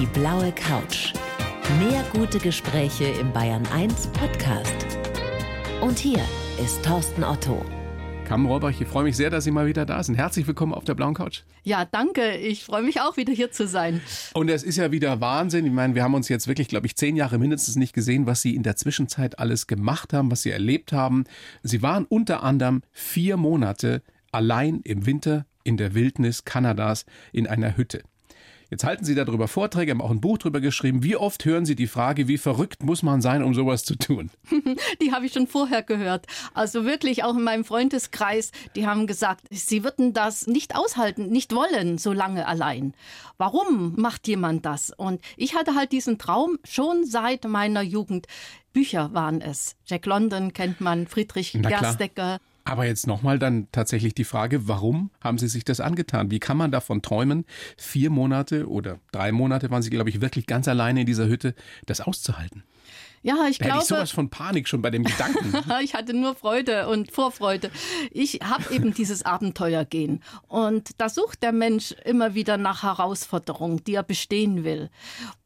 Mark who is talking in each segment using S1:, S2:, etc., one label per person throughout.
S1: Die blaue Couch. Mehr gute Gespräche im Bayern 1 Podcast. Und hier ist Thorsten Otto.
S2: Carmen Rohrbach, ich freue mich sehr, dass Sie mal wieder da sind. Herzlich willkommen auf der blauen Couch.
S3: Ja, danke. Ich freue mich auch wieder hier zu sein.
S2: Und es ist ja wieder Wahnsinn. Ich meine, wir haben uns jetzt wirklich, glaube ich, zehn Jahre mindestens nicht gesehen, was Sie in der Zwischenzeit alles gemacht haben, was Sie erlebt haben. Sie waren unter anderem vier Monate allein im Winter in der Wildnis Kanadas in einer Hütte. Jetzt halten Sie darüber Vorträge, haben auch ein Buch darüber geschrieben. Wie oft hören Sie die Frage, wie verrückt muss man sein, um sowas zu tun?
S3: Die habe ich schon vorher gehört. Also wirklich auch in meinem Freundeskreis, die haben gesagt, sie würden das nicht aushalten, nicht wollen, so lange allein. Warum macht jemand das? Und ich hatte halt diesen Traum schon seit meiner Jugend. Bücher waren es. Jack London kennt man, Friedrich Gerstecker.
S2: Aber jetzt nochmal dann tatsächlich die Frage, warum haben Sie sich das angetan? Wie kann man davon träumen, vier Monate oder drei Monate waren Sie, glaube ich, wirklich ganz alleine in dieser Hütte, das auszuhalten?
S3: Ja, ich
S2: da
S3: glaube.
S2: Hätte ich sowas von Panik schon bei dem Gedanken.
S3: ich hatte nur Freude und Vorfreude. Ich habe eben dieses Abenteuer gehen. Und da sucht der Mensch immer wieder nach Herausforderungen, die er bestehen will.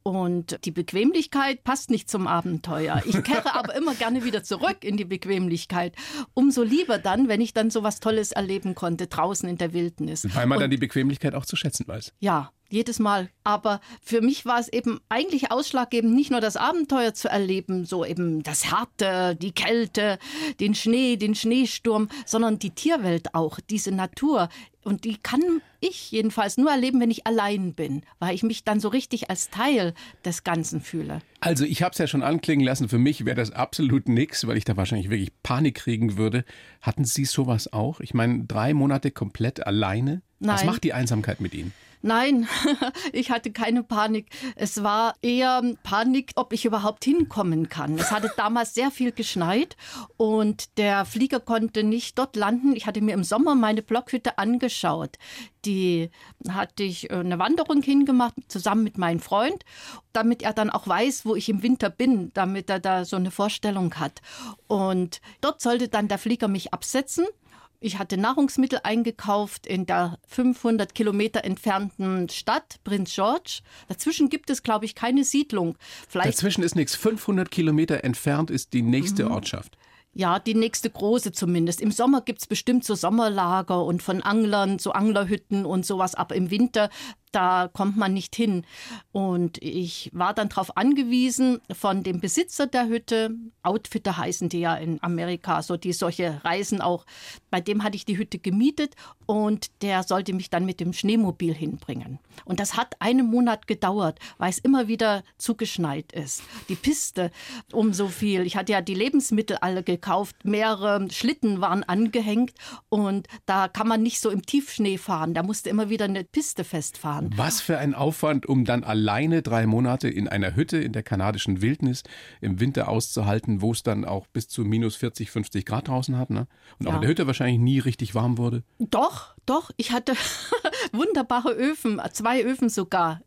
S3: Und die Bequemlichkeit passt nicht zum Abenteuer. Ich kehre aber immer gerne wieder zurück in die Bequemlichkeit. Umso lieber dann, wenn ich dann so was Tolles erleben konnte, draußen in der Wildnis.
S2: Weil man
S3: und,
S2: dann die Bequemlichkeit auch zu schätzen weiß.
S3: Ja, jedes Mal. Aber für mich war es eben eigentlich ausschlaggebend, nicht nur das Abenteuer zu erleben, so eben das Harte, die Kälte, den Schnee, den Schneesturm, sondern die Tierwelt auch, diese Natur. Und die kann ich jedenfalls nur erleben, wenn ich allein bin, weil ich mich dann so richtig als Teil des Ganzen fühle.
S2: Also ich habe es ja schon anklingen lassen, für mich wäre das absolut nichts, weil ich da wahrscheinlich wirklich Panik kriegen würde. Hatten Sie sowas auch? Ich meine, drei Monate komplett alleine?
S3: Nein.
S2: Was macht die Einsamkeit mit Ihnen?
S3: Nein, ich hatte keine Panik. Es war eher Panik, ob ich überhaupt hinkommen kann. Es hatte damals sehr viel geschneit und der Flieger konnte nicht dort landen. Ich hatte mir im Sommer meine Blockhütte angeschaut. Die hatte ich äh, eine Wanderung hingemacht, zusammen mit meinem Freund, damit er dann auch weiß, wo ich im Winter bin, damit er da so eine Vorstellung hat. Und dort sollte dann der Flieger mich absetzen. Ich hatte Nahrungsmittel eingekauft in der 500 Kilometer entfernten Stadt Prince George. Dazwischen gibt es, glaube ich, keine Siedlung.
S2: Vielleicht Dazwischen ist nichts. 500 Kilometer entfernt ist die nächste mhm. Ortschaft.
S3: Ja, die nächste große zumindest. Im Sommer gibt es bestimmt so Sommerlager und von Anglern so Anglerhütten und sowas. Aber im Winter da kommt man nicht hin. Und ich war dann darauf angewiesen von dem Besitzer der Hütte, Outfitter heißen die ja in Amerika, so die solche Reisen auch, bei dem hatte ich die Hütte gemietet und der sollte mich dann mit dem Schneemobil hinbringen. Und das hat einen Monat gedauert, weil es immer wieder zugeschneit ist. Die Piste um so viel. Ich hatte ja die Lebensmittel alle gekauft, mehrere Schlitten waren angehängt und da kann man nicht so im Tiefschnee fahren. Da musste immer wieder eine Piste festfahren fahren.
S2: Was für ein Aufwand, um dann alleine drei Monate in einer Hütte in der kanadischen Wildnis im Winter auszuhalten, wo es dann auch bis zu minus 40, 50 Grad draußen hat. Ne? Und auch ja. in der Hütte wahrscheinlich nie richtig warm wurde.
S3: Doch, doch. Ich hatte wunderbare Öfen, zwei Öfen sogar.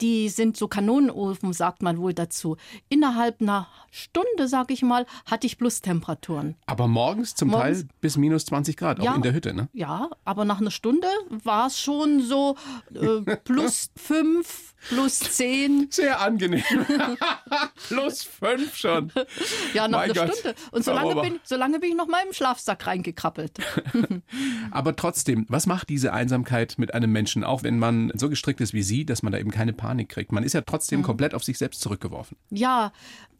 S3: Die sind so Kanonenofen, sagt man wohl dazu. Innerhalb einer Stunde, sag ich mal, hatte ich Plustemperaturen.
S2: Aber morgens zum morgens, Teil bis minus 20 Grad,
S3: ja,
S2: auch in der Hütte, ne?
S3: Ja, aber nach einer Stunde war es schon so äh, plus fünf, plus zehn.
S2: Sehr angenehm. plus fünf schon.
S3: Ja, nach einer Gott. Stunde. Und solange bin, solange bin ich noch mal im Schlafsack reingekrabbelt.
S2: Aber trotzdem, was macht diese Einsamkeit mit einem Menschen, auch wenn man so gestrickt ist wie Sie, dass man da eben keine Panik kriegt? Man ist ja trotzdem mhm. komplett auf sich selbst zurückgeworfen.
S3: Ja,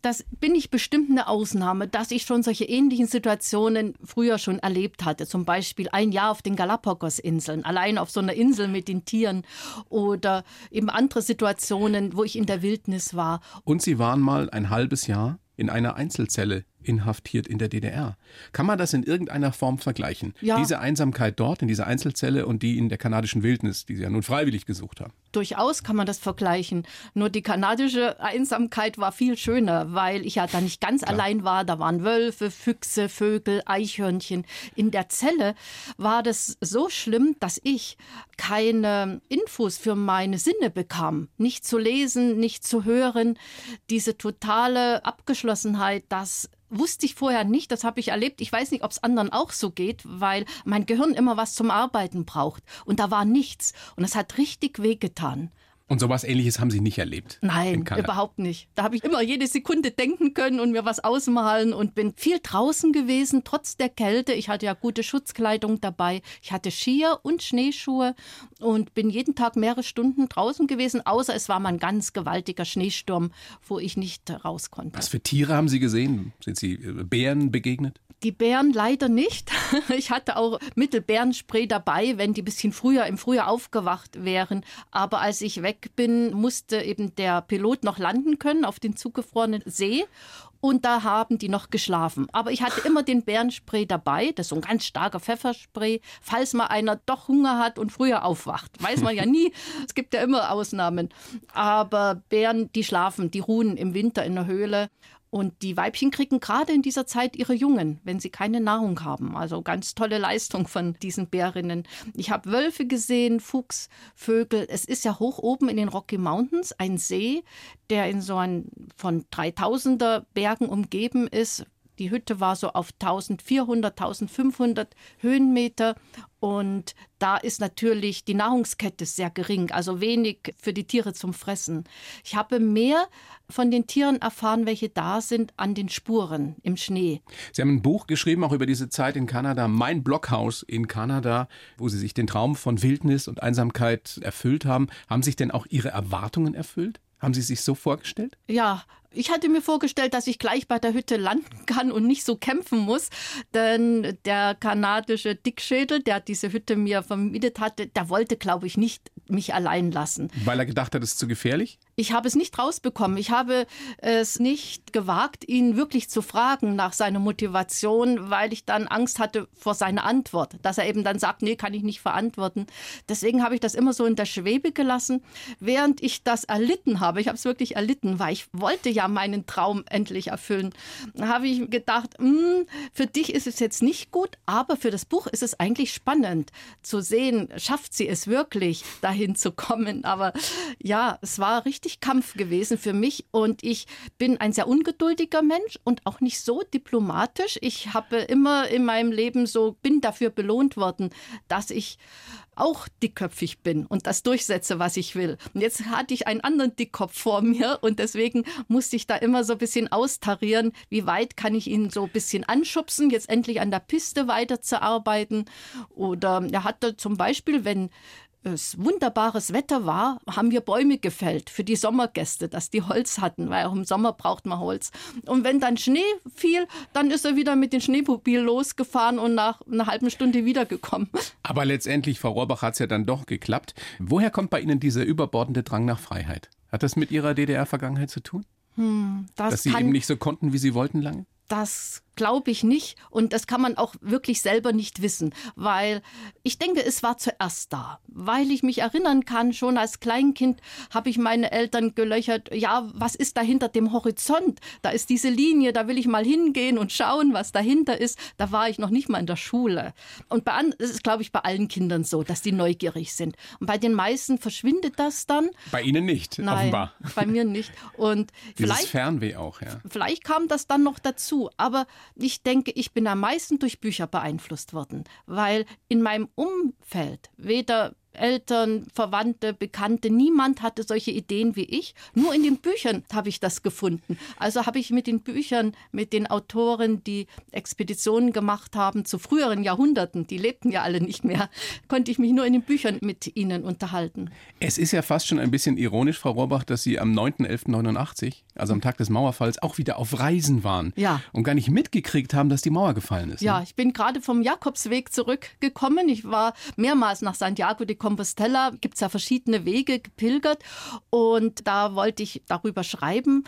S3: das bin ich bestimmt eine Ausnahme, dass ich schon solche ähnlichen Situationen früher schon erlebt hatte. Zum Beispiel ein Jahr auf den Galapagos-Inseln, allein auf so einer Insel mit den Tieren oder eben andere Situationen, wo ich in der Wildnis war.
S2: Und Sie waren mal ein halbes Jahr in einer Einzelzelle inhaftiert in der DDR. Kann man das in irgendeiner Form vergleichen? Ja. Diese Einsamkeit dort in dieser Einzelzelle und die in der kanadischen Wildnis, die Sie ja nun freiwillig gesucht haben.
S3: Durchaus kann man das vergleichen. Nur die kanadische Einsamkeit war viel schöner, weil ich ja da nicht ganz Klar. allein war. Da waren Wölfe, Füchse, Vögel, Eichhörnchen. In der Zelle war das so schlimm, dass ich keine Infos für meine Sinne bekam. Nicht zu lesen, nicht zu hören. Diese totale Abgeschlossenheit, das wusste ich vorher nicht, das habe ich erlebt. Ich weiß nicht, ob es anderen auch so geht, weil mein Gehirn immer was zum Arbeiten braucht. Und da war nichts. Und es hat richtig wehgetan.
S2: Und sowas ähnliches haben Sie nicht erlebt?
S3: Nein, überhaupt nicht. Da habe ich immer jede Sekunde denken können und mir was ausmalen und bin viel draußen gewesen, trotz der Kälte. Ich hatte ja gute Schutzkleidung dabei. Ich hatte Skier und Schneeschuhe und bin jeden Tag mehrere Stunden draußen gewesen, außer es war mal ein ganz gewaltiger Schneesturm, wo ich nicht raus konnte.
S2: Was für Tiere haben Sie gesehen? Sind Sie äh, Bären begegnet?
S3: Die Bären leider nicht. Ich hatte auch Mittelbärenspray dabei, wenn die ein bisschen früher im Frühjahr aufgewacht wären. Aber als ich weg bin, musste eben der Pilot noch landen können auf den zugefrorenen See. Und da haben die noch geschlafen. Aber ich hatte immer den Bärenspray dabei. Das ist so ein ganz starker Pfefferspray. Falls mal einer doch Hunger hat und früher aufwacht. Weiß man ja nie. Es gibt ja immer Ausnahmen. Aber Bären, die schlafen, die ruhen im Winter in der Höhle. Und die Weibchen kriegen gerade in dieser Zeit ihre Jungen, wenn sie keine Nahrung haben. Also ganz tolle Leistung von diesen Bärinnen. Ich habe Wölfe gesehen, Fuchs, Vögel. Es ist ja hoch oben in den Rocky Mountains ein See, der in so ein von 3000er Bergen umgeben ist. Die Hütte war so auf 1400, 1500 Höhenmeter und da ist natürlich die Nahrungskette sehr gering, also wenig für die Tiere zum Fressen. Ich habe mehr von den Tieren erfahren, welche da sind, an den Spuren im Schnee.
S2: Sie haben ein Buch geschrieben, auch über diese Zeit in Kanada, Mein Blockhaus in Kanada, wo Sie sich den Traum von Wildnis und Einsamkeit erfüllt haben. Haben sich denn auch Ihre Erwartungen erfüllt? Haben Sie sich so vorgestellt?
S3: Ja, ich hatte mir vorgestellt, dass ich gleich bei der Hütte landen kann und nicht so kämpfen muss, denn der kanadische Dickschädel, der diese Hütte mir vermietet hatte, der wollte, glaube ich, nicht mich allein lassen.
S2: Weil er gedacht hat, es ist zu gefährlich?
S3: Ich habe es nicht rausbekommen. Ich habe es nicht gewagt, ihn wirklich zu fragen nach seiner Motivation, weil ich dann Angst hatte vor seiner Antwort, dass er eben dann sagt, nee, kann ich nicht verantworten. Deswegen habe ich das immer so in der Schwebe gelassen, während ich das erlitten habe. Ich habe es wirklich erlitten, weil ich wollte ja meinen Traum endlich erfüllen. Da habe ich gedacht, hm, für dich ist es jetzt nicht gut, aber für das Buch ist es eigentlich spannend zu sehen, schafft sie es wirklich, dahin zu kommen. Aber ja, es war richtig Kampf gewesen für mich und ich bin ein sehr ungeduldiger Mensch und auch nicht so diplomatisch. Ich habe immer in meinem Leben so, bin dafür belohnt worden, dass ich auch dickköpfig bin und das durchsetze, was ich will. Und jetzt hatte ich einen anderen Dickkopf vor mir und deswegen musste ich da immer so ein bisschen austarieren, wie weit kann ich ihn so ein bisschen anschubsen, jetzt endlich an der Piste weiterzuarbeiten. Oder er hatte zum Beispiel, wenn es wunderbares Wetter war, haben wir Bäume gefällt für die Sommergäste, dass die Holz hatten, weil auch im Sommer braucht man Holz. Und wenn dann Schnee fiel, dann ist er wieder mit dem Schneemobil losgefahren und nach einer halben Stunde wiedergekommen.
S2: Aber letztendlich, Frau Rohrbach, hat es ja dann doch geklappt. Woher kommt bei Ihnen dieser überbordende Drang nach Freiheit? Hat das mit Ihrer DDR-Vergangenheit zu tun? Hm, das Dass Sie eben nicht so konnten, wie Sie wollten lange?
S3: Das glaube ich nicht. Und das kann man auch wirklich selber nicht wissen, weil ich denke, es war zuerst da. Weil ich mich erinnern kann, schon als Kleinkind habe ich meine Eltern gelöchert, ja, was ist da hinter dem Horizont? Da ist diese Linie, da will ich mal hingehen und schauen, was dahinter ist. Da war ich noch nicht mal in der Schule. Und bei das ist, glaube ich, bei allen Kindern so, dass die neugierig sind. Und bei den meisten verschwindet das dann.
S2: Bei Ihnen nicht,
S3: Nein,
S2: offenbar.
S3: Bei mir nicht. Und
S2: Dieses
S3: vielleicht,
S2: Fernweh auch, ja.
S3: Vielleicht kam das dann noch dazu. Aber ich denke, ich bin am meisten durch Bücher beeinflusst worden, weil in meinem Umfeld weder Eltern, Verwandte, Bekannte, niemand hatte solche Ideen wie ich. Nur in den Büchern habe ich das gefunden. Also habe ich mit den Büchern, mit den Autoren, die Expeditionen gemacht haben zu früheren Jahrhunderten, die lebten ja alle nicht mehr, konnte ich mich nur in den Büchern mit ihnen unterhalten.
S2: Es ist ja fast schon ein bisschen ironisch, Frau Rohrbach, dass Sie am 9.11.89, also am Tag des Mauerfalls, auch wieder auf Reisen waren
S3: ja.
S2: und gar nicht mitgekriegt haben, dass die Mauer gefallen ist.
S3: Ja,
S2: ne?
S3: ich bin gerade vom Jakobsweg zurückgekommen. Ich war mehrmals nach Santiago de Compostela gibt es ja verschiedene Wege gepilgert. Und da wollte ich darüber schreiben,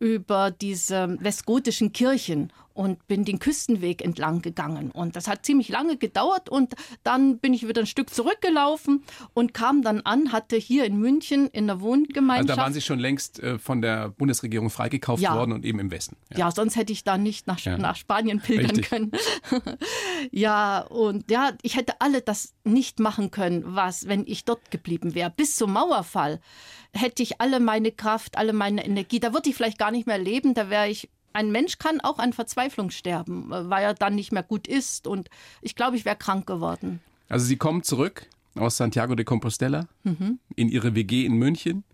S3: über diese westgotischen Kirchen und bin den Küstenweg entlang gegangen. Und das hat ziemlich lange gedauert und dann bin ich wieder ein Stück zurückgelaufen und kam dann an, hatte hier in München in der Wohngemeinschaft.
S2: Also da waren Sie schon längst äh, von der Bundesregierung freigekauft
S3: ja.
S2: worden und eben im Westen.
S3: Ja, ja sonst hätte ich da nicht nach, ja. nach Spanien pilgern
S2: Richtig.
S3: können. ja, und ja, ich hätte alle das nicht machen können, was, wenn ich dort geblieben wäre, bis zum Mauerfall hätte ich alle meine Kraft, alle meine Energie, da würde ich vielleicht gar nicht mehr leben, da wäre ich ein Mensch kann auch an Verzweiflung sterben, weil er dann nicht mehr gut ist. Und ich glaube, ich wäre krank geworden.
S2: Also Sie kommen zurück aus Santiago de Compostela mhm. in ihre WG in München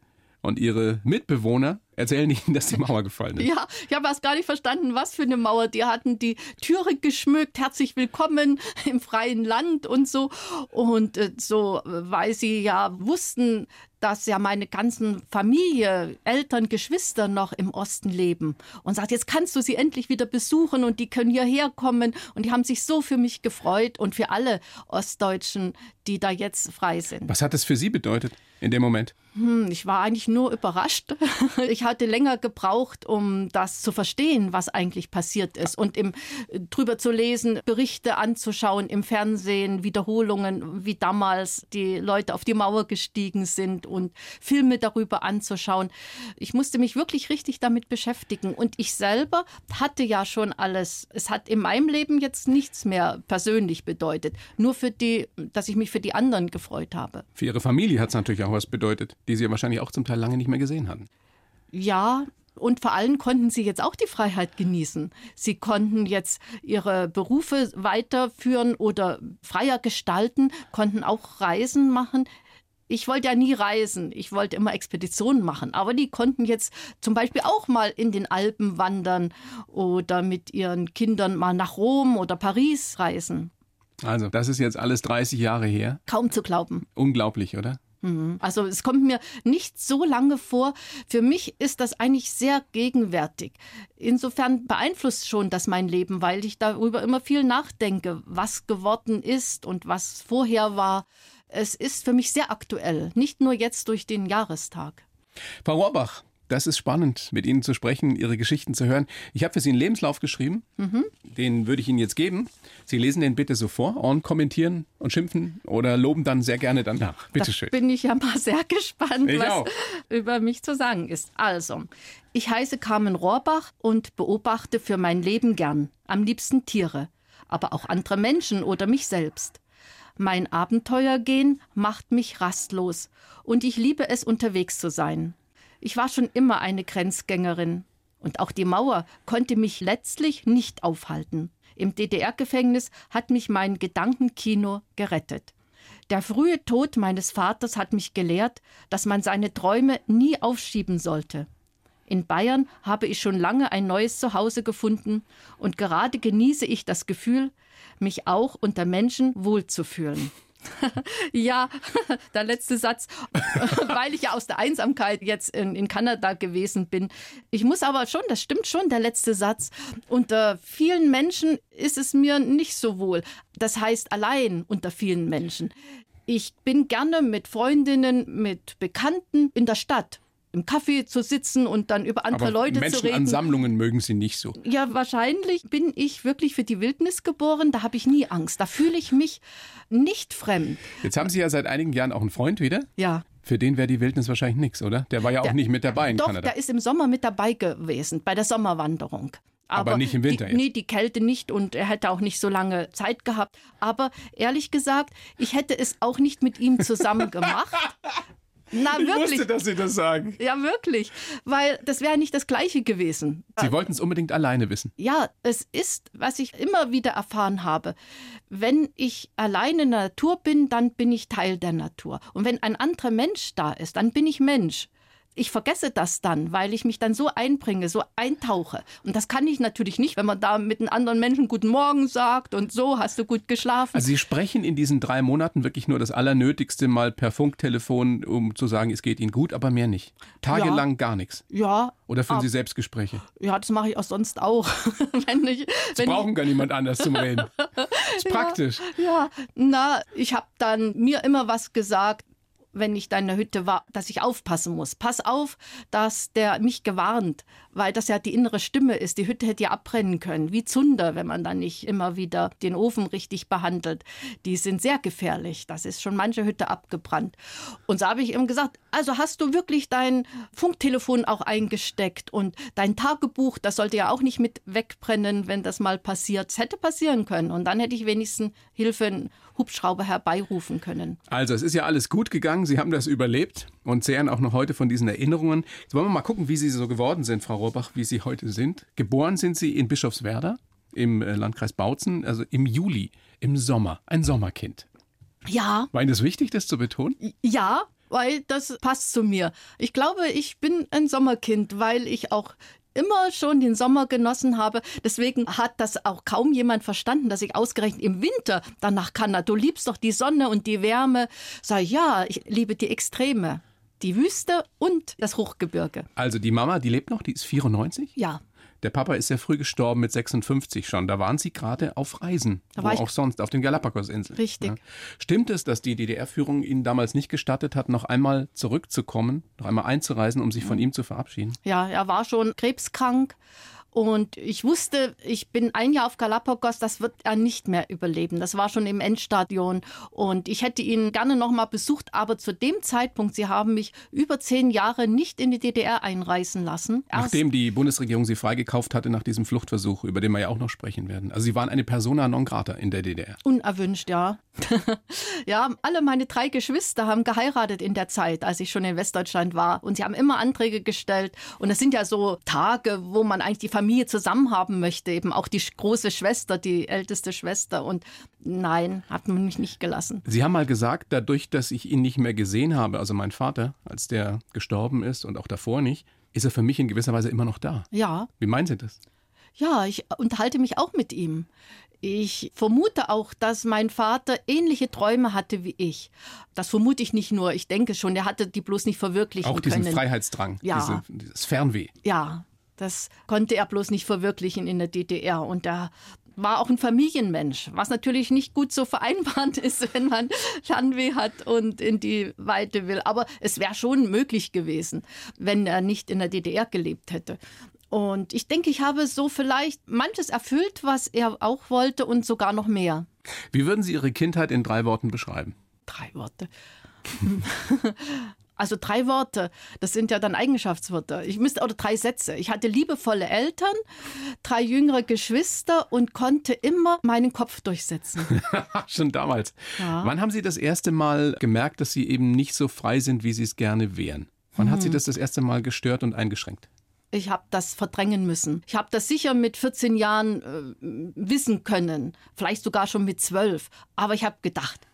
S2: und ihre Mitbewohner erzählen ihnen, dass die Mauer gefallen ist.
S3: Ja, ich habe erst gar nicht verstanden, was für eine Mauer. Die hatten die Türe geschmückt, herzlich willkommen im freien Land und so. Und äh, so, weil sie ja wussten, dass ja meine ganzen Familie, Eltern, Geschwister noch im Osten leben und sagt, jetzt kannst du sie endlich wieder besuchen und die können hierher kommen und die haben sich so für mich gefreut und für alle Ostdeutschen, die da jetzt frei sind.
S2: Was hat das für Sie bedeutet in dem Moment?
S3: Hm, ich war eigentlich nur überrascht. Ich hatte länger gebraucht, um das zu verstehen, was eigentlich passiert ist und im, drüber zu lesen, Berichte anzuschauen im Fernsehen, Wiederholungen, wie damals die Leute auf die Mauer gestiegen sind und Filme darüber anzuschauen. Ich musste mich wirklich richtig damit beschäftigen und ich selber hatte ja schon alles. Es hat in meinem Leben jetzt nichts mehr persönlich bedeutet, nur für die, dass ich mich für die anderen gefreut habe.
S2: Für Ihre Familie hat es natürlich auch was bedeutet, die Sie ja wahrscheinlich auch zum Teil lange nicht mehr gesehen hatten.
S3: Ja, und vor allem konnten sie jetzt auch die Freiheit genießen. Sie konnten jetzt ihre Berufe weiterführen oder freier gestalten, konnten auch Reisen machen. Ich wollte ja nie reisen, ich wollte immer Expeditionen machen, aber die konnten jetzt zum Beispiel auch mal in den Alpen wandern oder mit ihren Kindern mal nach Rom oder Paris reisen.
S2: Also, das ist jetzt alles 30 Jahre her.
S3: Kaum zu glauben.
S2: Unglaublich, oder?
S3: Mhm. Also es kommt mir nicht so lange vor. Für mich ist das eigentlich sehr gegenwärtig. Insofern beeinflusst schon das mein Leben, weil ich darüber immer viel nachdenke, was geworden ist und was vorher war. Es ist für mich sehr aktuell, nicht nur jetzt durch den Jahrestag.
S2: Frau Rohrbach, das ist spannend, mit Ihnen zu sprechen, Ihre Geschichten zu hören. Ich habe für Sie einen Lebenslauf geschrieben. Mhm. Den würde ich Ihnen jetzt geben. Sie lesen den bitte so vor und kommentieren und schimpfen oder loben dann sehr gerne danach. Bitte schön.
S3: Bin ich ja mal sehr gespannt,
S2: ich
S3: was
S2: auch.
S3: über mich zu sagen ist. Also, ich heiße Carmen Rohrbach und beobachte für mein Leben gern. Am liebsten Tiere, aber auch andere Menschen oder mich selbst. Mein Abenteuergehen macht mich rastlos und ich liebe es, unterwegs zu sein. Ich war schon immer eine Grenzgängerin. Und auch die Mauer konnte mich letztlich nicht aufhalten. Im DDR-Gefängnis hat mich mein Gedankenkino gerettet. Der frühe Tod meines Vaters hat mich gelehrt, dass man seine Träume nie aufschieben sollte. In Bayern habe ich schon lange ein neues Zuhause gefunden und gerade genieße ich das Gefühl, mich auch unter Menschen wohlzufühlen. ja, der letzte Satz, weil ich ja aus der Einsamkeit jetzt in, in, Kanada gewesen bin. Ich muss aber schon, das stimmt schon, der letzte Satz. Unter vielen Menschen ist es mir nicht so wohl. Das heißt allein unter vielen Menschen. Ich bin gerne mit Freundinnen, mit Bekannten in der Stadt im Kaffee zu sitzen und dann über andere
S2: Aber
S3: Leute
S2: Menschen
S3: zu reden.
S2: Menschenansammlungen mögen Sie nicht so.
S3: Ja, wahrscheinlich bin ich wirklich für die Wildnis geboren. Da habe ich nie Angst. Da fühle ich mich nicht fremd.
S2: Jetzt haben Sie ja seit einigen Jahren auch einen Freund wieder.
S3: Ja.
S2: Für den wäre die Wildnis wahrscheinlich nichts, oder? Der war ja auch
S3: Der-
S2: nicht mit dabei in
S3: Doch,
S2: Kanada.
S3: der ist im Sommer mit dabei gewesen, bei der Sommerwanderung.
S2: Aber nicht im Winter
S3: Die, nee, die Kälte nicht und er hätte auch nicht so lange Zeit gehabt. Aber ehrlich gesagt, ich hätte es auch nicht mit ihm zusammen gemacht. Na, wirklich.
S2: dass Sie das sagen.
S3: Ja, wirklich. Weil das wäre nicht das Gleiche gewesen.
S2: Sie wollten es unbedingt alleine wissen.
S3: Ja, es ist, was ich immer wieder erfahren habe. Wenn ich alleine in der Natur bin, dann bin ich Teil der Natur. Und wenn ein anderer Mensch da ist, dann bin ich Mensch. Ich vergesse das dann, weil ich mich dann so einbringe, so eintauche. Und das kann ich natürlich nicht, wenn man da mit einem anderen Menschen Guten Morgen sagt und so, hast du gut geschlafen.
S2: Also Sie sprechen in diesen drei Monaten wirklich nur das Allernötigste mal per Funktelefon, um zu sagen, es geht Ihnen gut, aber mehr nicht. Tagelang gar nichts.
S3: ja,
S2: Oder führen
S3: Ah.
S2: Sie Selbstgespräche?
S3: ja, das mache ich auch sonst auch. wenn ich,
S2: Sie
S3: wenn ich,
S2: brauchen gar niemand anders zum Reden. ist praktisch.
S3: Ja, na, ich habe dann mir immer was gesagt, wenn ich da in der Hütte war, dass ich aufpassen muss. Pass auf, dass der mich gewarnt, weil das ja die innere Stimme ist. Die Hütte hätte ja abbrennen können, wie Zunder, wenn man dann nicht immer wieder den Ofen richtig behandelt. Die sind sehr gefährlich. Das ist schon manche Hütte abgebrannt. Und so habe ich ihm gesagt, also hast du wirklich dein Funktelefon auch eingesteckt und dein Tagebuch, das sollte ja auch nicht mit wegbrennen, wenn das mal passiert. Es hätte passieren können. Und dann hätte ich wenigstens Hilfe, Hubschrauber herbeirufen können.
S2: Also, es ist ja alles gut gegangen. Sie haben das überlebt und zehren auch noch heute von diesen Erinnerungen. Jetzt wollen wir mal gucken, wie Sie so geworden sind, Frau Rohrbach, wie Sie heute sind. Geboren sind Sie in Bischofswerda im äh, Landkreis Bautzen, also im Juli, im Sommer, ein Sommerkind.
S3: Ja.
S2: War Ihnen das wichtig, das zu betonen?
S3: Ja, weil das passt zu mir. Ich glaube, ich bin ein Sommerkind, weil ich auch immer schon den Sommer genossen habe. Deswegen hat das auch kaum jemand verstanden, dass ich ausgerechnet im Winter dann nach Kanada, du liebst doch die Sonne und die Wärme. Sag ja, ich liebe die Extreme. Die Wüste und das Hochgebirge.
S2: Also die Mama, die lebt noch, die ist 94?
S3: Ja.
S2: Der Papa ist sehr früh gestorben mit 56 schon. Da waren Sie gerade auf Reisen.
S3: Da
S2: wo auch sonst, auf den Galapagos-Inseln.
S3: Richtig.
S2: Stimmt es, dass die DDR-Führung Ihnen damals nicht gestattet hat, noch einmal zurückzukommen, noch einmal einzureisen, um sich von ihm zu verabschieden?
S3: Ja, er war schon krebskrank. Und ich wusste, ich bin ein Jahr auf Galapagos, das wird er nicht mehr überleben. Das war schon im Endstadion. Und ich hätte ihn gerne nochmal besucht, aber zu dem Zeitpunkt, Sie haben mich über zehn Jahre nicht in die DDR einreisen lassen. Erst-
S2: Nachdem die Bundesregierung Sie freigekauft hatte nach diesem Fluchtversuch, über den wir ja auch noch sprechen werden. Also Sie waren eine Persona non grata in der DDR.
S3: Unerwünscht, ja. ja, alle meine drei Geschwister haben geheiratet in der Zeit, als ich schon in Westdeutschland war. Und sie haben immer Anträge gestellt. Und es sind ja so Tage, wo man eigentlich die Familie zusammen haben möchte. Eben auch die große Schwester, die älteste Schwester. Und nein, hat man mich nicht gelassen.
S2: Sie haben mal gesagt, dadurch, dass ich ihn nicht mehr gesehen habe, also mein Vater, als der gestorben ist und auch davor nicht, ist er für mich in gewisser Weise immer noch da.
S3: Ja,
S2: Wie meinen Sie das?
S3: ja, ich unterhalte mich auch mit ihm. Ich vermute auch, dass mein Vater ähnliche Träume hatte wie ich. Das vermute ich nicht nur. Ich denke schon, er hatte die bloß nicht verwirklichen
S2: Auch diesen
S3: können.
S2: Freiheitsdrang,
S3: Ja.
S2: diese, dieses Fernweh.
S3: Ja, das konnte er bloß nicht verwirklichen in der DDR. Und er war auch ein Familienmensch, was natürlich nicht gut so vereinbart ist, wenn man Fernweh hat und in die Weite will. Aber es wäre schon möglich gewesen, wenn er nicht in der DDR gelebt hätte. Und ich denke, ich habe so vielleicht manches erfüllt, was er auch wollte und sogar noch mehr.
S2: Wie würden Sie Ihre Kindheit in drei Worten beschreiben?
S3: Drei Worte. Also drei Worte, das sind ja dann Eigenschaftswörter. Ich müsste oder drei Sätze. Ich hatte liebevolle Eltern, drei jüngere Geschwister und konnte immer meinen Kopf durchsetzen.
S2: Schon damals.
S3: Ja.
S2: Wann haben Sie das erste Mal gemerkt, dass Sie eben nicht so frei sind, wie Sie es gerne wären? Wann hat Sie das das erste Mal gestört und eingeschränkt?
S3: Ich habe das verdrängen müssen. Ich habe das sicher mit 14 Jahren äh, wissen können, vielleicht sogar schon mit 12. Aber ich habe gedacht,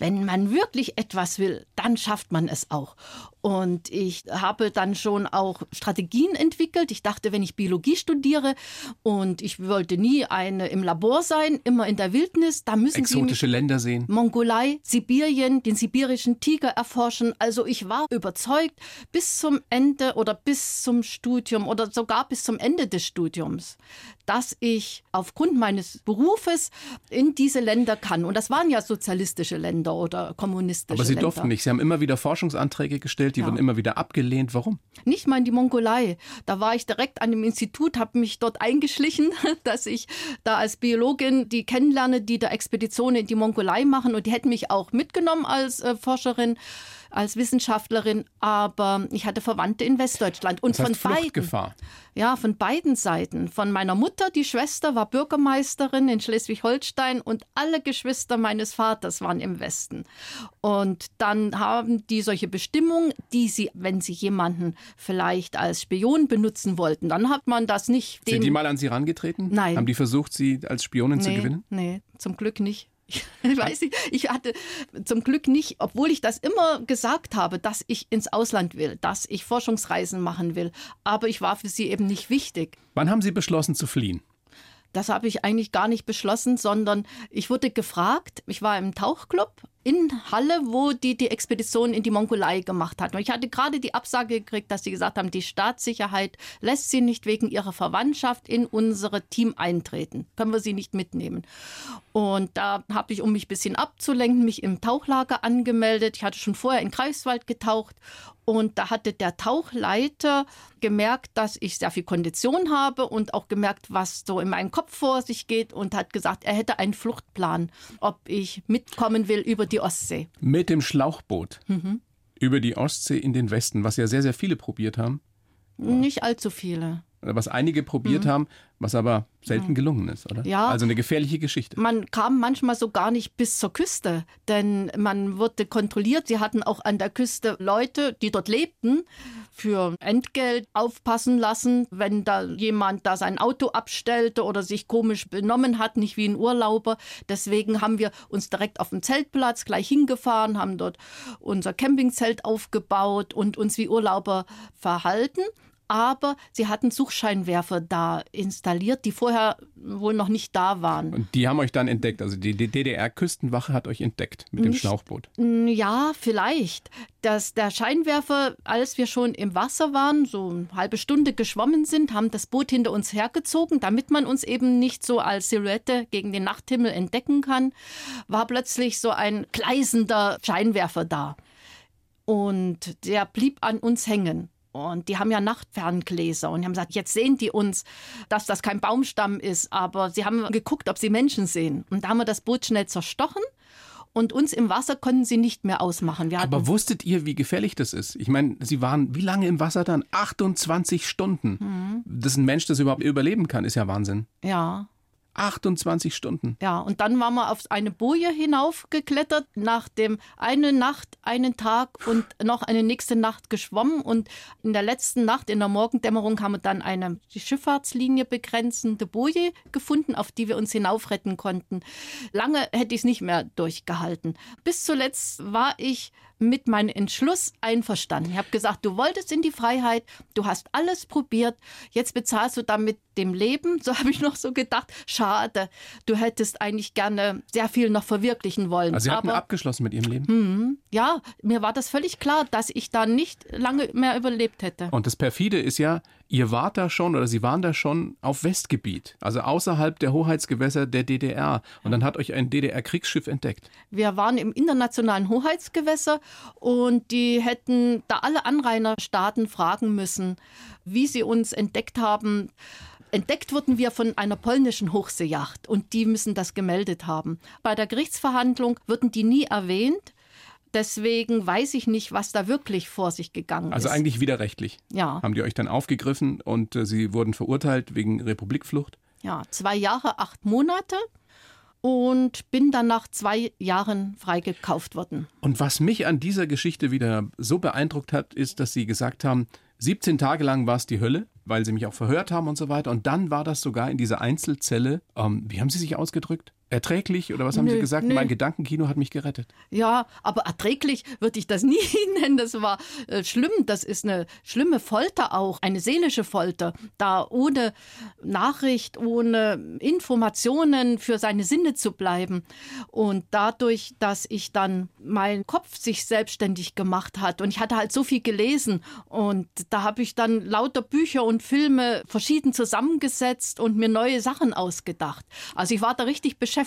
S3: wenn man wirklich etwas will, dann schafft man es auch. Und ich habe dann schon auch Strategien entwickelt. Ich dachte, wenn ich Biologie studiere und ich wollte nie eine im Labor sein, immer in der Wildnis, da müssen Sie
S2: Exotische Länder sehen.
S3: Mongolei, Sibirien, den sibirischen Tiger erforschen. Also ich war überzeugt bis zum Ende oder bis zum Studium oder sogar bis zum Ende des Studiums, dass ich aufgrund meines Berufes in diese Länder kann. Und das waren ja sozialistische Länder oder kommunistische
S2: Aber Sie
S3: Länder.
S2: durften nicht. Sie haben immer wieder Forschungsanträge gestellt, die
S3: Ja.
S2: wurden immer wieder abgelehnt. Warum?
S3: Nicht mal in die Mongolei. Da war ich direkt an dem Institut, habe mich dort eingeschlichen, dass ich da als Biologin die kennenlerne, die da Expeditionen in die Mongolei machen. Und die hätten mich auch mitgenommen als äh, Forscherin, als Wissenschaftlerin. Aber ich hatte Verwandte in Westdeutschland. Und
S2: Das heißt
S3: von beiden.
S2: Fluchtgefahr.
S3: Ja, von beiden Seiten. Von meiner Mutter, die Schwester war Bürgermeisterin in Schleswig-Holstein und alle Geschwister meines Vaters waren im Westen. Und dann haben die solche Bestimmungen, die sie, wenn sie jemanden vielleicht als Spion benutzen wollten, dann hat man das nicht.
S2: Sind die mal an Sie herangetreten?
S3: Nein.
S2: Haben die versucht, Sie als Spionin zu
S3: nee,
S2: gewinnen?
S3: Nee, zum Glück nicht. Ich weiß nicht, ich hatte zum Glück nicht, obwohl ich das immer gesagt habe, dass ich ins Ausland will, dass ich Forschungsreisen machen will. Aber ich war für sie eben nicht wichtig.
S2: Wann haben Sie beschlossen zu fliehen?
S3: Das habe ich eigentlich gar nicht beschlossen, sondern ich wurde gefragt, ich war im Tauchclub in Halle, wo die die Expedition in die Mongolei gemacht hatten. Und ich hatte gerade die Absage gekriegt, dass sie gesagt haben, die Staatssicherheit lässt sie nicht wegen ihrer Verwandtschaft in unsere Team eintreten. Können wir sie nicht mitnehmen. Und da habe ich, um mich ein bisschen abzulenken, mich im Tauchlager angemeldet. Ich hatte schon vorher in Greifswald getaucht und da hatte der Tauchleiter gemerkt, dass ich sehr viel Kondition habe und auch gemerkt, was so in meinem Kopf vor sich geht und hat gesagt, er hätte einen Fluchtplan, ob ich mitkommen will über die Ostsee.
S2: Mit dem Schlauchboot
S3: Mhm.
S2: über die Ostsee in den Westen, was ja sehr, sehr viele probiert haben.
S3: Nicht allzu viele.
S2: Was einige probiert haben, was aber selten gelungen ist, oder?
S3: Ja.
S2: Also eine gefährliche Geschichte.
S3: Man kam manchmal so gar nicht bis zur Küste, denn man wurde kontrolliert. Sie hatten auch an der Küste Leute, die dort lebten, für Entgelt aufpassen lassen, wenn da jemand da sein Auto abstellte oder sich komisch benommen hat, nicht wie ein Urlauber. Deswegen haben wir uns direkt auf dem Zeltplatz gleich hingefahren, haben dort unser Campingzelt aufgebaut und uns wie Urlauber verhalten aber sie hatten Suchscheinwerfer da installiert, die vorher wohl noch nicht da waren.
S2: Und die haben euch dann entdeckt. Also die DDR-Küstenwache hat euch entdeckt mit dem
S3: Nicht-
S2: Schlauchboot.
S3: Ja, vielleicht. Dass der Scheinwerfer, als wir schon im Wasser waren, so eine halbe Stunde geschwommen sind, haben das Boot hinter uns hergezogen, damit man uns eben nicht so als Silhouette gegen den Nachthimmel entdecken kann, war plötzlich so ein gleisender Scheinwerfer da. Und der blieb an uns hängen. Und die haben ja Nachtferngläser und haben gesagt, jetzt sehen die uns, dass das kein Baumstamm ist, aber sie haben geguckt, ob sie Menschen sehen. Und da haben wir das Boot schnell zerstochen und uns im Wasser konnten sie nicht mehr ausmachen.
S2: Aber wusstet ihr, wie gefährlich das ist? Ich meine, sie waren wie lange im Wasser dann? 28 Stunden.
S3: Mhm.
S2: Dass ein Mensch das überhaupt überleben kann, ist ja Wahnsinn.
S3: ja,
S2: 28 Stunden.
S3: ja. Und dann waren wir auf eine Boje hinaufgeklettert, nach dem eine Nacht, einen Tag und noch eine nächste Nacht geschwommen. Und in der letzten Nacht, in der Morgendämmerung, haben wir dann eine die Schifffahrtslinie begrenzende Boje gefunden, auf die wir uns hinaufretten konnten. Lange hätte ich es nicht mehr durchgehalten. Bis zuletzt war ich mit meinem Entschluss einverstanden. Ich habe gesagt, du wolltest in die Freiheit, du hast alles probiert, jetzt bezahlst du damit dem Leben. So habe ich noch so gedacht, schade, du hättest eigentlich gerne sehr viel noch verwirklichen wollen.
S2: Also sie hatten
S3: Aber
S2: abgeschlossen mit ihrem Leben.
S3: ja, mir war das völlig klar, dass ich da nicht lange mehr überlebt hätte.
S2: Und das perfide ist ja, ihr wart da schon oder sie waren da schon auf Westgebiet, also außerhalb der Hoheitsgewässer der DDR. Und dann hat euch ein DDR-Kriegsschiff entdeckt.
S3: Wir waren im internationalen Hoheitsgewässer und die hätten da alle Anrainerstaaten fragen müssen, wie sie uns entdeckt haben. Entdeckt wurden wir von einer polnischen Hochseejacht und die müssen das gemeldet haben. Bei der Gerichtsverhandlung wurden die nie erwähnt. Deswegen weiß ich nicht, was da wirklich vor sich gegangen
S2: Also
S3: ist.
S2: eigentlich widerrechtlich.
S3: ja,
S2: Haben die euch dann aufgegriffen und äh, sie wurden verurteilt wegen Republikflucht?
S3: ja, zwei Jahre, acht Monate und bin dann nach zwei Jahren freigekauft worden.
S2: Und was mich an dieser Geschichte wieder so beeindruckt hat, ist, dass Sie gesagt haben, 17 Tage lang war es die Hölle, weil Sie mich auch verhört haben und so weiter. Und dann war das sogar in dieser Einzelzelle, ähm, wie haben Sie sich ausgedrückt? Erträglich oder was haben
S3: Nö,
S2: Sie gesagt?
S3: nö.
S2: Mein Gedankenkino hat mich gerettet.
S3: Ja, aber erträglich würde ich das nie nennen. Das war äh, schlimm. Das ist eine schlimme Folter auch, eine seelische Folter. Da ohne Nachricht, ohne Informationen für seine Sinne zu bleiben. Und dadurch, dass ich dann mein Kopf sich selbstständig gemacht hat und ich hatte halt so viel gelesen und da habe ich dann lauter Bücher und Filme verschieden zusammengesetzt und mir neue Sachen ausgedacht. Also ich war da richtig beschäftigt.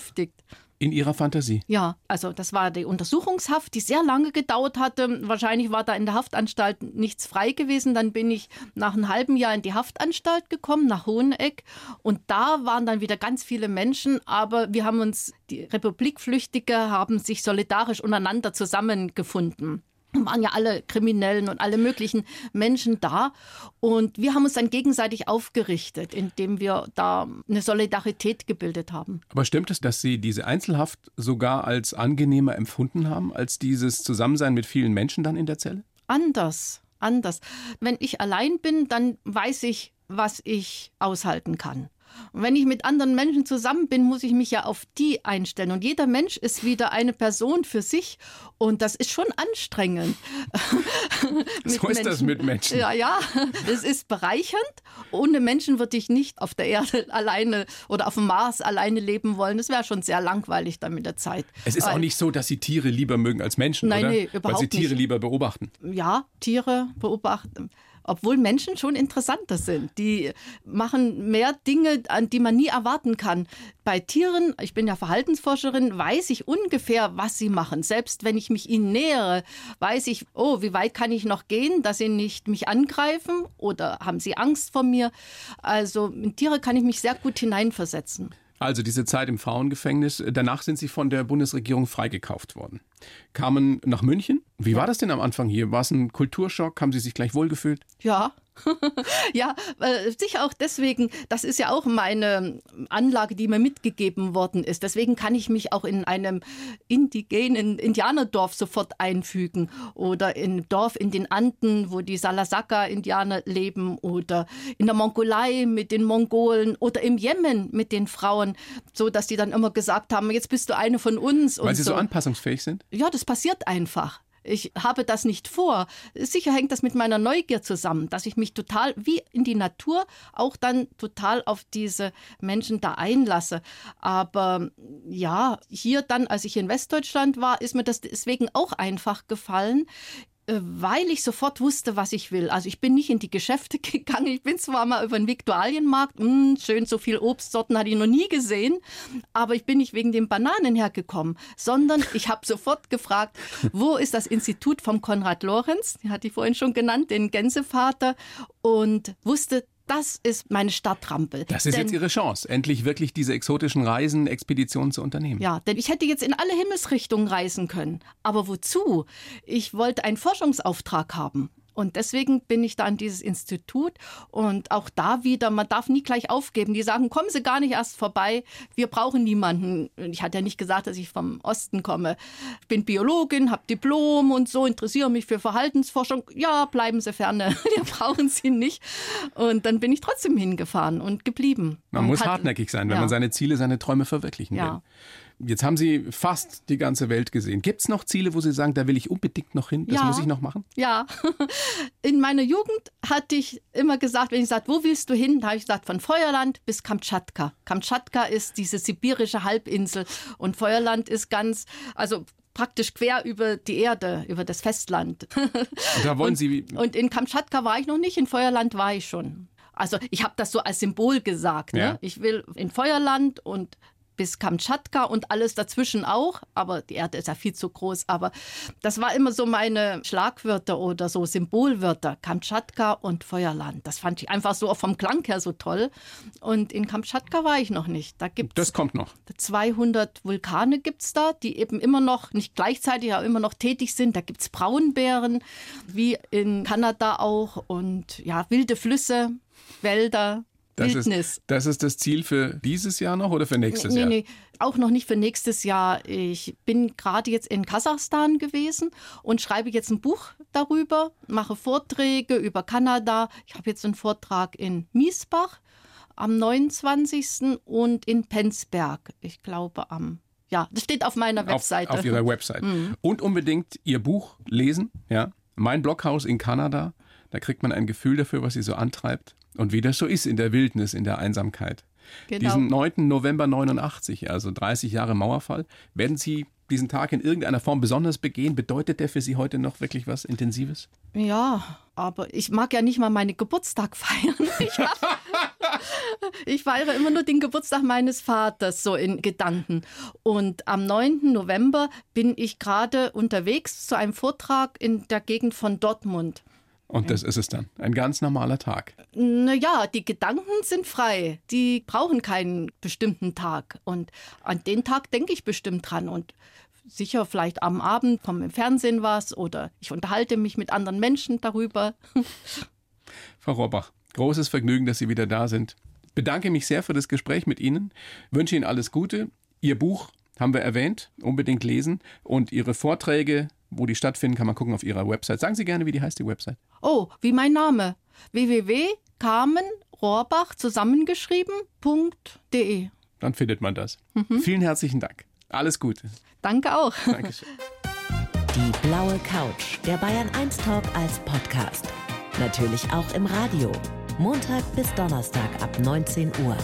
S2: In Ihrer Fantasie.
S3: Ja, also das war die Untersuchungshaft, die sehr lange gedauert hatte. Wahrscheinlich war da in der Haftanstalt nichts frei gewesen. Dann bin ich nach einem halben Jahr in die Haftanstalt gekommen, nach Hoheneck. Und da waren dann wieder ganz viele Menschen. Aber wir haben uns, die Republikflüchtige haben sich solidarisch untereinander zusammengefunden waren ja alle Kriminellen und alle möglichen Menschen da. Und wir haben uns dann gegenseitig aufgerichtet, indem wir da eine Solidarität gebildet haben.
S2: Aber stimmt es, dass Sie diese Einzelhaft sogar als angenehmer empfunden haben, als dieses Zusammensein mit vielen Menschen dann in der Zelle?
S3: anders, anders. Wenn ich allein bin, dann weiß ich, was ich aushalten kann. Und wenn ich mit anderen Menschen zusammen bin, muss ich mich ja auf die einstellen. Und jeder Mensch ist wieder eine Person für sich. Und das ist schon anstrengend.
S2: So ist das mit Menschen.
S3: Ja, ja, es ist bereichernd. Ohne Menschen würde ich nicht auf der Erde alleine oder auf dem Mars alleine leben wollen. Das wäre schon sehr langweilig dann mit der Zeit.
S2: Es ist auch
S3: Weil-
S2: nicht so, dass Sie Tiere lieber mögen als Menschen,
S3: Nein,
S2: oder?
S3: nee,
S2: Weil
S3: überhaupt
S2: Sie Tiere
S3: nicht.
S2: lieber beobachten.
S3: ja, Tiere beobachten. Obwohl Menschen schon interessanter sind. Die machen mehr Dinge, an die man nie erwarten kann. Bei Tieren, ich bin ja Verhaltensforscherin, weiß ich ungefähr, was sie machen. Selbst wenn ich mich ihnen nähere, weiß ich, oh, wie weit kann ich noch gehen, dass sie nicht mich angreifen oder haben sie Angst vor mir. Also in Tiere kann ich mich sehr gut hineinversetzen.
S2: Also diese Zeit im Frauengefängnis. Danach sind Sie von der Bundesregierung freigekauft worden. Kamen nach München. Wie war das denn am Anfang hier? War es ein Kulturschock? Haben Sie sich gleich wohlgefühlt?
S3: Ja, ja, äh, sicher auch deswegen, das ist ja auch meine Anlage, die mir mitgegeben worden ist. Deswegen kann ich mich auch in einem indigenen Indianerdorf sofort einfügen oder in einem Dorf in den Anden, wo die Salasaka-Indianer leben oder in der Mongolei mit den Mongolen oder im Jemen mit den Frauen, so dass die dann immer gesagt haben, jetzt bist du eine von uns.
S2: Weil sie so. so anpassungsfähig sind?
S3: Ja, das passiert einfach. Ich habe das nicht vor. Sicher hängt das mit meiner Neugier zusammen, dass ich mich total wie in die Natur auch dann total auf diese Menschen da einlasse. Aber ja, hier dann, als ich in Westdeutschland war, ist mir das deswegen auch einfach gefallen. Äh, weil ich sofort wusste, was ich will. Also ich bin nicht in die Geschäfte gegangen. Ich bin zwar mal über den Viktualienmarkt, mh, hm, schön so viel Obstsorten hatte ich noch nie gesehen, aber ich bin nicht wegen den Bananen hergekommen, sondern ich habe sofort gefragt, wo ist das Institut vom Konrad Lorenz? Die hatte ich vorhin schon genannt, den Gänsevater und wusste, das ist meine Stadtrampe.
S2: Das ist denn, jetzt Ihre Chance, endlich wirklich diese exotischen Reisen, Expeditionen zu unternehmen.
S3: Ja, denn ich hätte jetzt in alle Himmelsrichtungen reisen können. Aber wozu? Ich wollte einen Forschungsauftrag haben. Und deswegen bin ich da an dieses Institut und auch da wieder, man darf nie gleich aufgeben. Die sagen, kommen Sie gar nicht erst vorbei, wir brauchen niemanden. Ich hatte ja nicht gesagt, dass ich vom Osten komme. Ich bin Biologin, habe Diplom und so, interessiere mich für Verhaltensforschung. Ja, bleiben Sie ferne, wir brauchen Sie nicht. Und dann bin ich trotzdem hingefahren und geblieben.
S2: Man
S3: und
S2: muss hat, hartnäckig sein, wenn ja. man seine Ziele, seine Träume verwirklichen will. Jetzt haben Sie fast die ganze Welt gesehen. Gibt es noch Ziele, wo Sie sagen, da will ich unbedingt noch hin? Das ja, muss ich noch machen?
S3: Ja. In meiner Jugend hatte ich immer gesagt, wenn ich sagte, wo willst du hin? Da habe ich gesagt, von Feuerland bis Kamtschatka. Kamtschatka ist diese sibirische Halbinsel und Feuerland ist ganz, also praktisch quer über die Erde, über das Festland.
S2: Und da wollen und, Sie.
S3: Und in Kamtschatka war ich noch nicht, in Feuerland war ich schon. Also ich habe das so als Symbol gesagt. Ne? Ja. Ich will in Feuerland und bis Kamtschatka und alles dazwischen auch. Aber die Erde ist ja viel zu groß. Aber das war immer so meine Schlagwörter oder so Symbolwörter. Kamtschatka und Feuerland. Das fand ich einfach so vom Klang her so toll. Und in Kamtschatka war ich noch nicht. Da gibt's
S2: das kommt noch.
S3: 200 Vulkane gibt es da, die eben immer noch, nicht gleichzeitig, aber immer noch tätig sind. Da gibt es Braunbären, wie in Kanada auch. Und ja, wilde Flüsse, Wälder.
S2: Das ist, das ist das Ziel für dieses Jahr noch oder für nächstes nee, Jahr? Nee,
S3: auch noch nicht für nächstes Jahr. Ich bin gerade jetzt in Kasachstan gewesen und schreibe jetzt ein Buch darüber, mache Vorträge über Kanada. Ich habe jetzt einen Vortrag in Miesbach am 29. und in Penzberg, ich glaube am ja, das steht auf meiner Webseite.
S2: Auf, auf Ihrer Website. Mhm. Und unbedingt Ihr Buch lesen, ja. Mein Blockhaus in Kanada. Da kriegt man ein Gefühl dafür, was Sie so antreibt. Und wie das so ist in der Wildnis, in der Einsamkeit. Genau. Diesen 9. November 89, also 30 Jahre Mauerfall, werden Sie diesen Tag in irgendeiner Form besonders begehen? Bedeutet der für Sie heute noch wirklich was Intensives?
S3: Ja, aber ich mag ja nicht mal meinen Geburtstag feiern. Ich, mach, ich feiere immer nur den Geburtstag meines Vaters, so in Gedanken. Und am 9. November bin ich gerade unterwegs zu einem Vortrag in der Gegend von Dortmund.
S2: Und das ist es dann. Ein ganz normaler Tag.
S3: Naja, die Gedanken sind frei. Die brauchen keinen bestimmten Tag. Und an den Tag denke ich bestimmt dran. Und sicher vielleicht am Abend kommt im Fernsehen was oder ich unterhalte mich mit anderen Menschen darüber.
S2: Frau Rohrbach, großes Vergnügen, dass Sie wieder da sind. Bedanke mich sehr für das Gespräch mit Ihnen. Wünsche Ihnen alles Gute. Ihr Buch haben wir erwähnt, unbedingt lesen. Und Ihre Vorträge wo die stattfinden, kann man gucken auf ihrer Website. Sagen Sie gerne, wie die heißt, die Website.
S3: Oh, wie mein Name. www.carmenrohrbach zusammengeschrieben.de.
S2: Dann findet man das. Mhm. Vielen herzlichen Dank. Alles Gute.
S3: Danke auch.
S2: Dankeschön.
S1: Die blaue Couch, der Bayern 1 Talk als Podcast. Natürlich auch im Radio. Montag bis Donnerstag ab 19 Uhr.